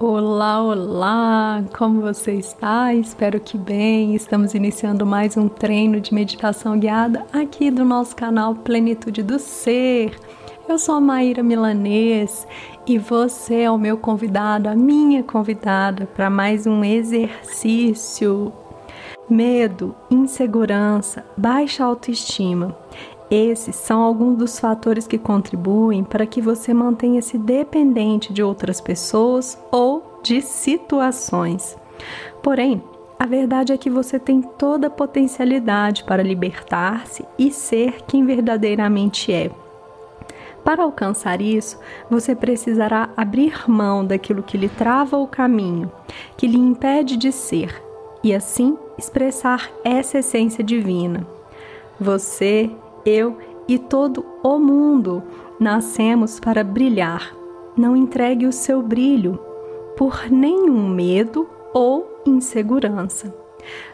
Olá, olá! Como você está? Espero que bem. Estamos iniciando mais um treino de meditação guiada aqui do nosso canal Plenitude do Ser. Eu sou a Maíra Milanês e você é o meu convidado, a minha convidada para mais um exercício. Medo, insegurança, baixa autoestima. Esses são alguns dos fatores que contribuem para que você mantenha-se dependente de outras pessoas ou de situações. Porém, a verdade é que você tem toda a potencialidade para libertar-se e ser quem verdadeiramente é. Para alcançar isso, você precisará abrir mão daquilo que lhe trava o caminho, que lhe impede de ser, e assim expressar essa essência divina. Você eu e todo o mundo nascemos para brilhar. Não entregue o seu brilho por nenhum medo ou insegurança.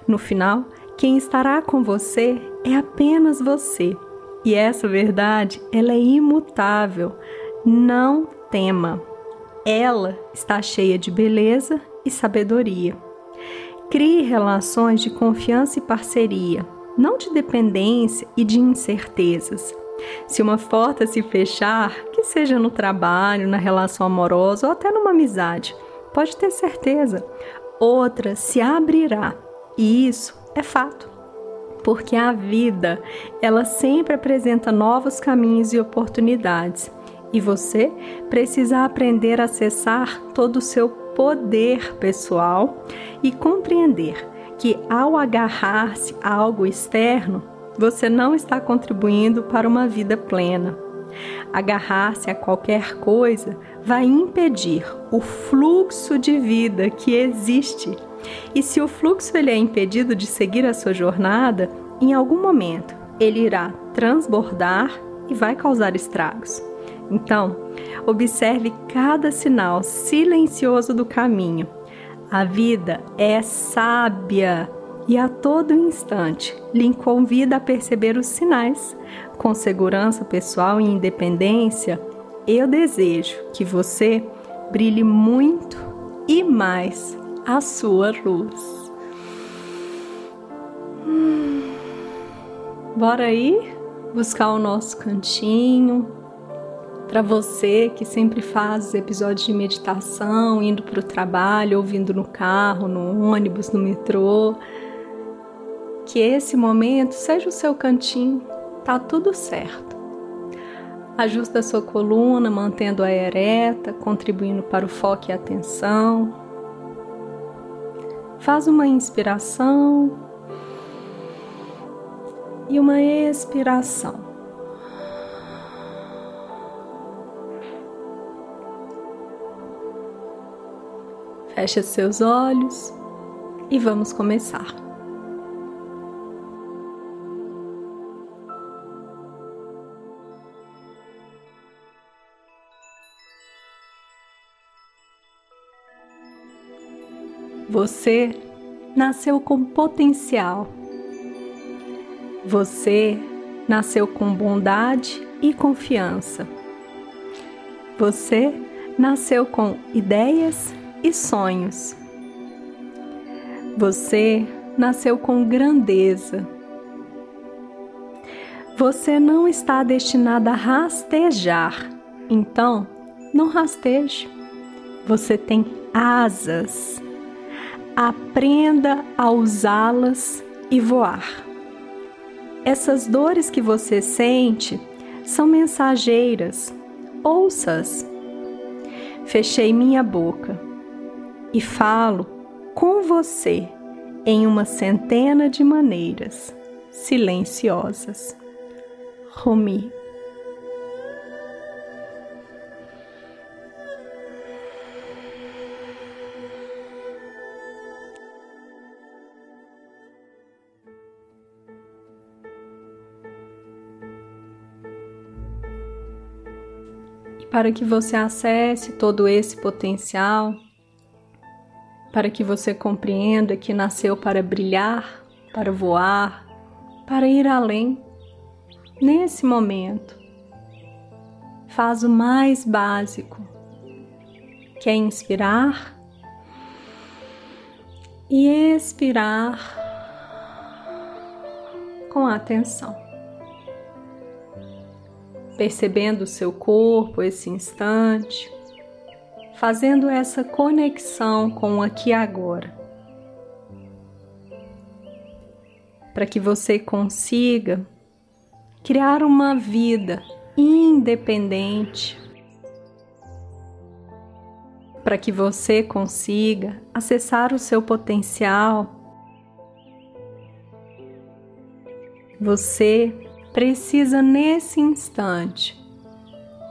No final, quem estará com você é apenas você. E essa verdade, ela é imutável. Não tema. Ela está cheia de beleza e sabedoria. Crie relações de confiança e parceria não de dependência e de incertezas. Se uma porta se fechar, que seja no trabalho, na relação amorosa ou até numa amizade, pode ter certeza, outra se abrirá. E isso é fato. Porque a vida, ela sempre apresenta novos caminhos e oportunidades. E você precisa aprender a acessar todo o seu poder pessoal e compreender que ao agarrar-se a algo externo, você não está contribuindo para uma vida plena. Agarrar-se a qualquer coisa vai impedir o fluxo de vida que existe. E se o fluxo ele é impedido de seguir a sua jornada, em algum momento ele irá transbordar e vai causar estragos. Então, observe cada sinal silencioso do caminho a vida é sábia e a todo instante lhe convida a perceber os sinais. Com segurança pessoal e independência, eu desejo que você brilhe muito e mais a sua luz. Hum. Bora aí buscar o nosso cantinho, para você que sempre faz episódios de meditação, indo para o trabalho, ouvindo no carro, no ônibus, no metrô, que esse momento seja o seu cantinho, tá tudo certo. Ajusta a sua coluna, mantendo-a ereta, contribuindo para o foco e atenção. Faz uma inspiração e uma expiração. Feche seus olhos e vamos começar. Você nasceu com potencial. Você nasceu com bondade e confiança. Você nasceu com ideias e sonhos. Você nasceu com grandeza. Você não está destinada a rastejar, então não rasteje. Você tem asas. Aprenda a usá-las e voar. Essas dores que você sente são mensageiras. Ouça-as. Fechei minha boca e falo com você em uma centena de maneiras silenciosas. Rumi. Para que você acesse todo esse potencial, para que você compreenda que nasceu para brilhar, para voar, para ir além. Nesse momento, faz o mais básico. que é inspirar e expirar com atenção. Percebendo o seu corpo esse instante, fazendo essa conexão com o aqui e agora. Para que você consiga criar uma vida independente, para que você consiga acessar o seu potencial. Você precisa nesse instante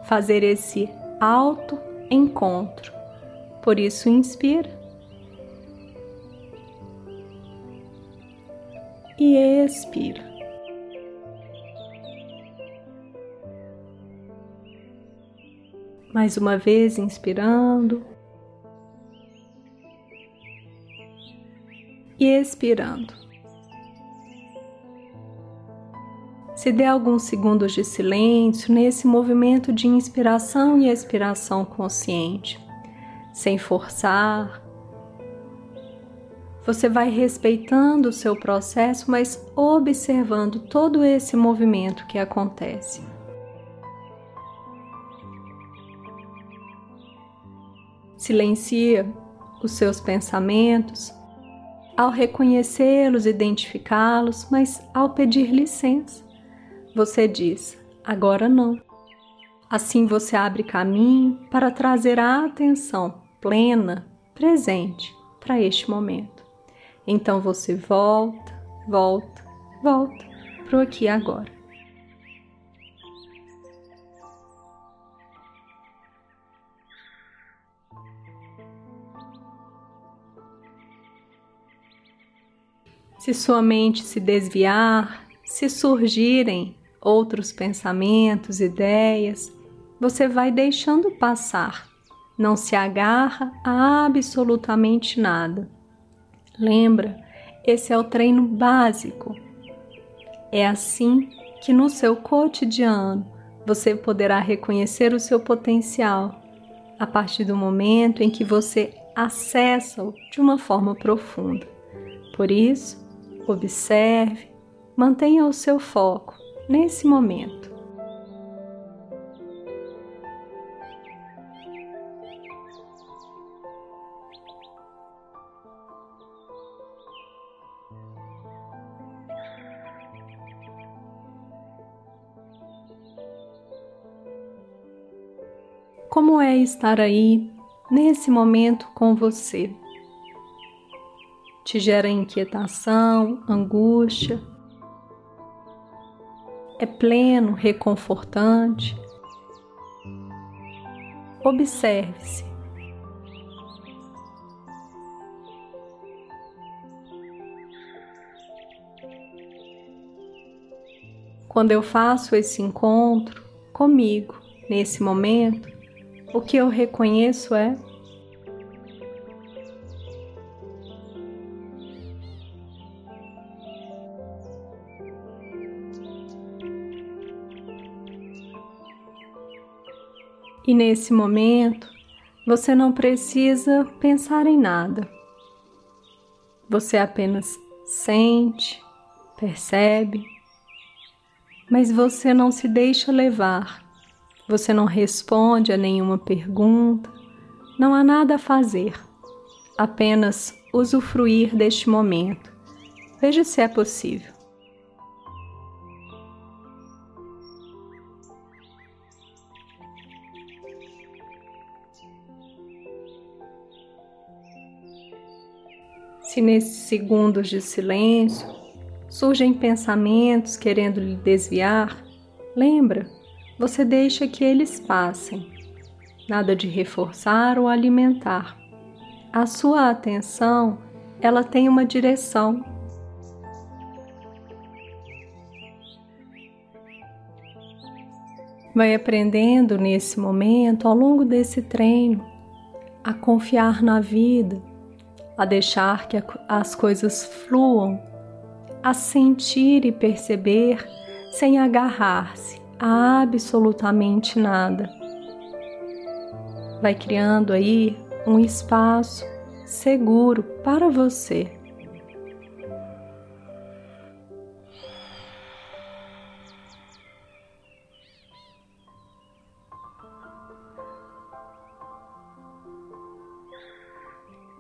fazer esse auto encontro. Por isso inspira. E expira. Mais uma vez, inspirando e expirando. Se dê alguns segundos de silêncio nesse movimento de inspiração e expiração consciente, sem forçar. Você vai respeitando o seu processo, mas observando todo esse movimento que acontece. Silencia os seus pensamentos ao reconhecê-los, identificá-los, mas ao pedir licença, você diz: agora não. Assim você abre caminho para trazer a atenção plena, presente para este momento. Então você volta, volta, volta para o aqui e agora. Se sua mente se desviar, se surgirem outros pensamentos, ideias, você vai deixando passar. Não se agarra a absolutamente nada. Lembra, esse é o treino básico. É assim que no seu cotidiano você poderá reconhecer o seu potencial a partir do momento em que você acessa-o de uma forma profunda. Por isso, observe, mantenha o seu foco nesse momento. Como é estar aí nesse momento com você? Te gera inquietação, angústia? É pleno, reconfortante. Observe-se. Quando eu faço esse encontro comigo, nesse momento, o que eu reconheço é nesse momento, você não precisa pensar em nada. Você apenas sente, percebe, mas você não se deixa levar. Você não responde a nenhuma pergunta. Não há nada a fazer. Apenas usufruir deste momento. Veja se é possível. Se nesses segundos de silêncio surgem pensamentos querendo lhe desviar, lembra, você deixa que eles passem. Nada de reforçar ou alimentar. A sua atenção, ela tem uma direção. Vai aprendendo nesse momento, ao longo desse treino, a confiar na vida, a deixar que as coisas fluam, a sentir e perceber sem agarrar-se a absolutamente nada. Vai criando aí um espaço seguro para você.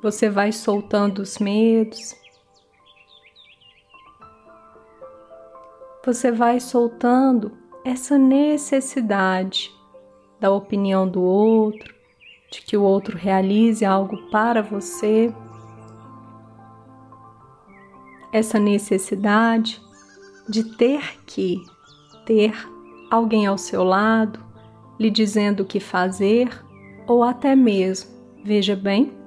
Você vai soltando os medos. Você vai soltando essa necessidade da opinião do outro, de que o outro realize algo para você. Essa necessidade de ter que ter alguém ao seu lado lhe dizendo o que fazer ou até mesmo, veja bem,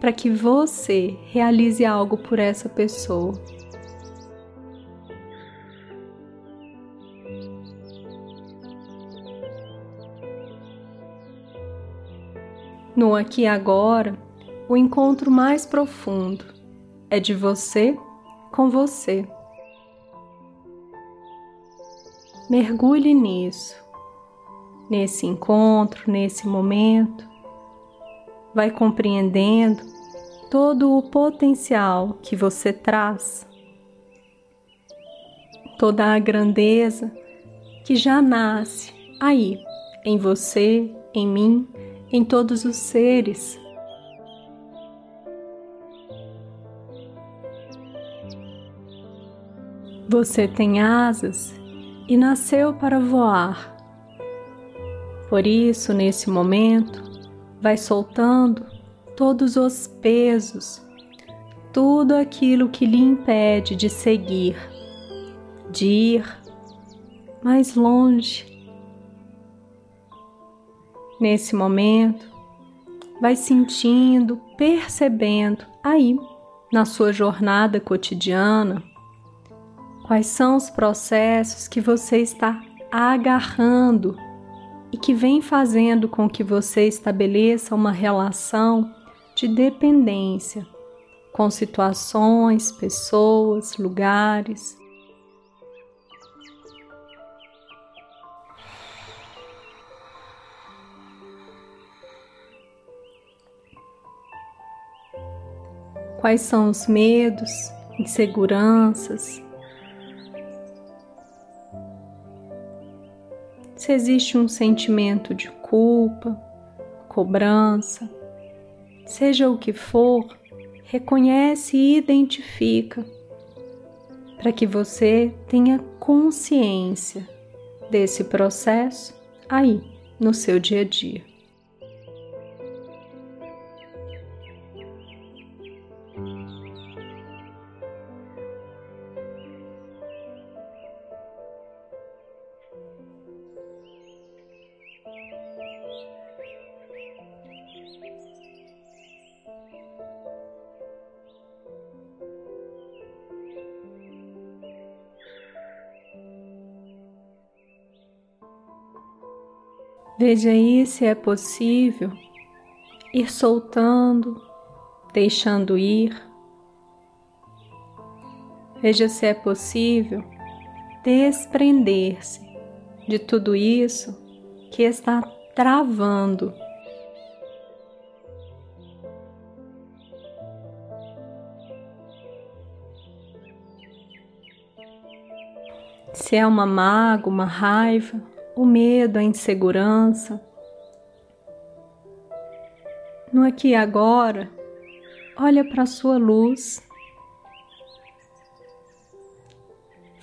para que você realize algo por essa pessoa. No aqui e agora, o encontro mais profundo é de você com você. Mergulhe nisso, nesse encontro, nesse momento vai compreendendo todo o potencial que você traz, toda a grandeza que já nasce aí, em você, em mim, em todos os seres. Você tem asas e nasceu para voar. Por isso, nesse momento, vai soltando todos os pesos, tudo aquilo que lhe impede de seguir, de ir mais longe. Nesse momento, vai sentindo, percebendo aí na sua jornada cotidiana quais são os processos que você está agarrando e que vem fazendo com que você estabeleça uma relação de dependência com situações, pessoas, lugares. Quais são os medos, inseguranças, se existe um sentimento de culpa, cobrança, seja o que for, reconhece e identifica para que você tenha consciência desse processo aí no seu dia a dia. Veja aí se é possível ir soltando, deixando ir. Veja se é possível desprender-se de tudo isso que está travando. Se é uma mágoa, uma raiva, o medo, a insegurança. No aqui e agora, olha para a sua luz.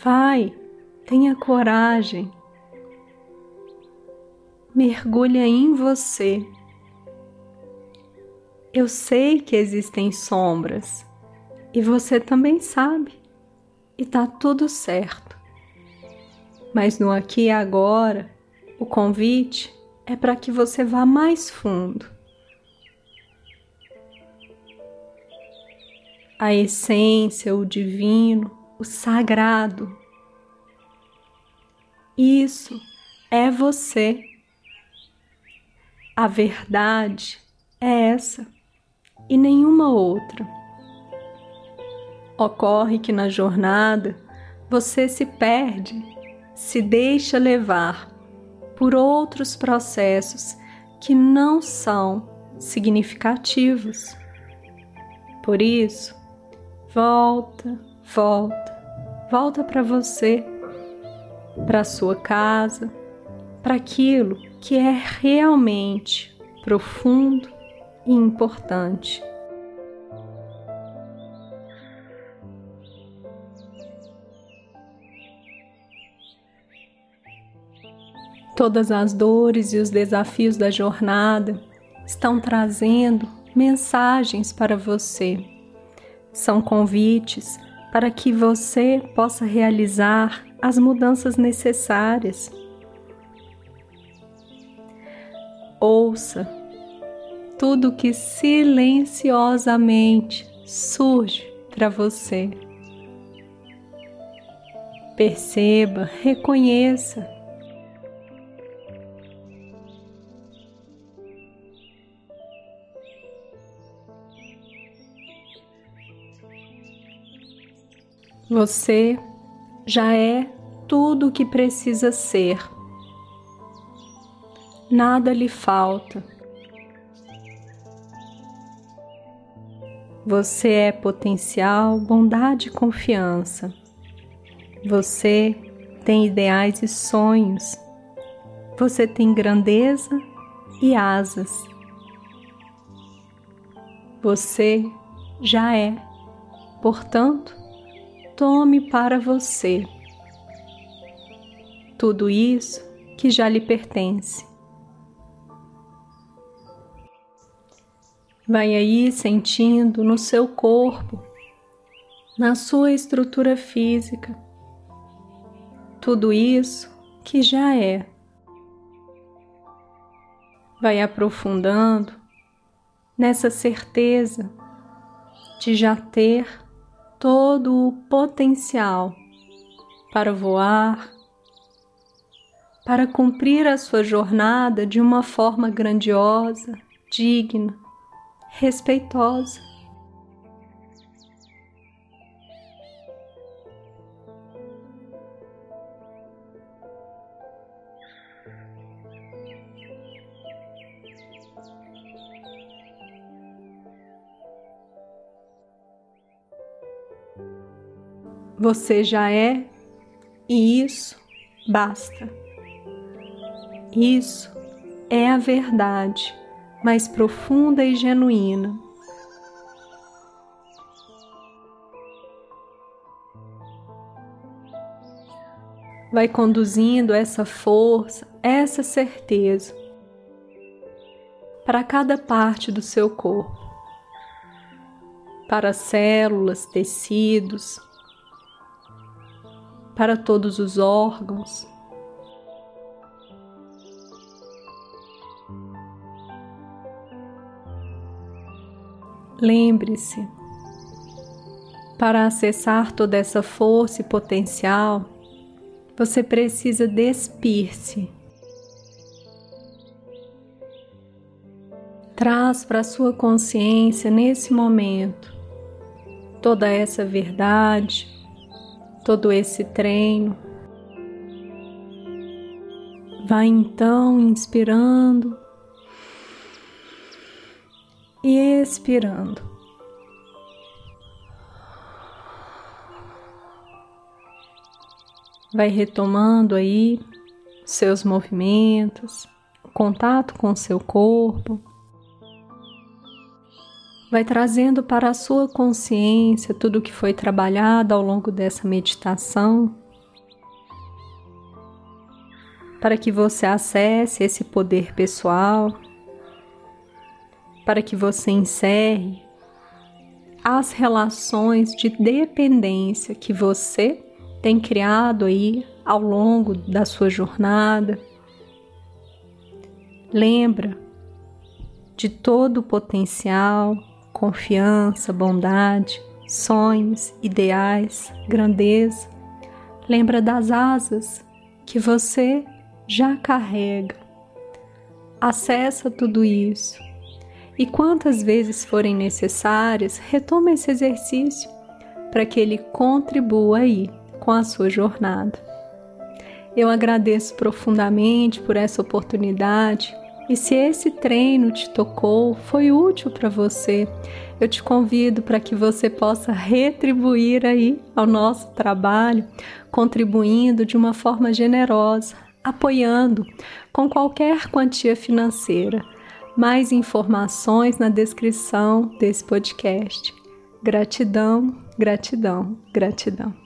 Vai, tenha coragem. Mergulha em você. Eu sei que existem sombras e você também sabe, e tá tudo certo. Mas no aqui e agora, o convite é para que você vá mais fundo. A essência, o divino, o sagrado. Isso é você. A verdade é essa e nenhuma outra. Ocorre que na jornada você se perde se deixa levar por outros processos que não são significativos. Por isso, volta, volta, volta para você, para sua casa, para aquilo que é realmente profundo e importante. Todas as dores e os desafios da jornada estão trazendo mensagens para você. São convites para que você possa realizar as mudanças necessárias. Ouça tudo que silenciosamente surge para você. Perceba, reconheça Você já é tudo o que precisa ser. Nada lhe falta. Você é potencial, bondade e confiança. Você tem ideais e sonhos. Você tem grandeza e asas. Você já é, portanto, tome para você tudo isso que já lhe pertence. Vai aí sentindo no seu corpo, na sua estrutura física, tudo isso que já é. Vai aprofundando nessa certeza de já ter todo o potencial para voar, para cumprir a sua jornada de uma forma grandiosa, digna, respeitosa. Você já é e isso basta. Isso é a verdade mais profunda e genuína. Vai conduzindo essa força, essa certeza para cada parte do seu corpo, para células, tecidos, para todos os órgãos. Lembre-se, para acessar toda essa força e potencial, você precisa despir-se. Traz para a sua consciência nesse momento toda essa verdade, todo esse treino. Vai então inspirando e expirando. Vai retomando aí seus movimentos, contato com seu corpo vai trazendo para a sua consciência tudo o que foi trabalhado ao longo dessa meditação, para que você acesse esse poder pessoal, para que você encerre as relações de dependência que você tem criado aí ao longo da sua jornada. Lembra de todo o potencial confiança, bondade, sonhos, ideais, grandeza. Lembra das asas que você já carrega. Acessa tudo isso e quantas vezes forem necessárias, retoma esse exercício para que ele contribua aí com a sua jornada. Eu agradeço profundamente por essa oportunidade E se esse treino te tocou, foi útil para você, eu te convido para que você possa retribuir aí ao nosso trabalho, contribuindo de uma forma generosa, apoiando com qualquer quantia financeira. Mais informações na descrição desse podcast. Gratidão, gratidão, gratidão.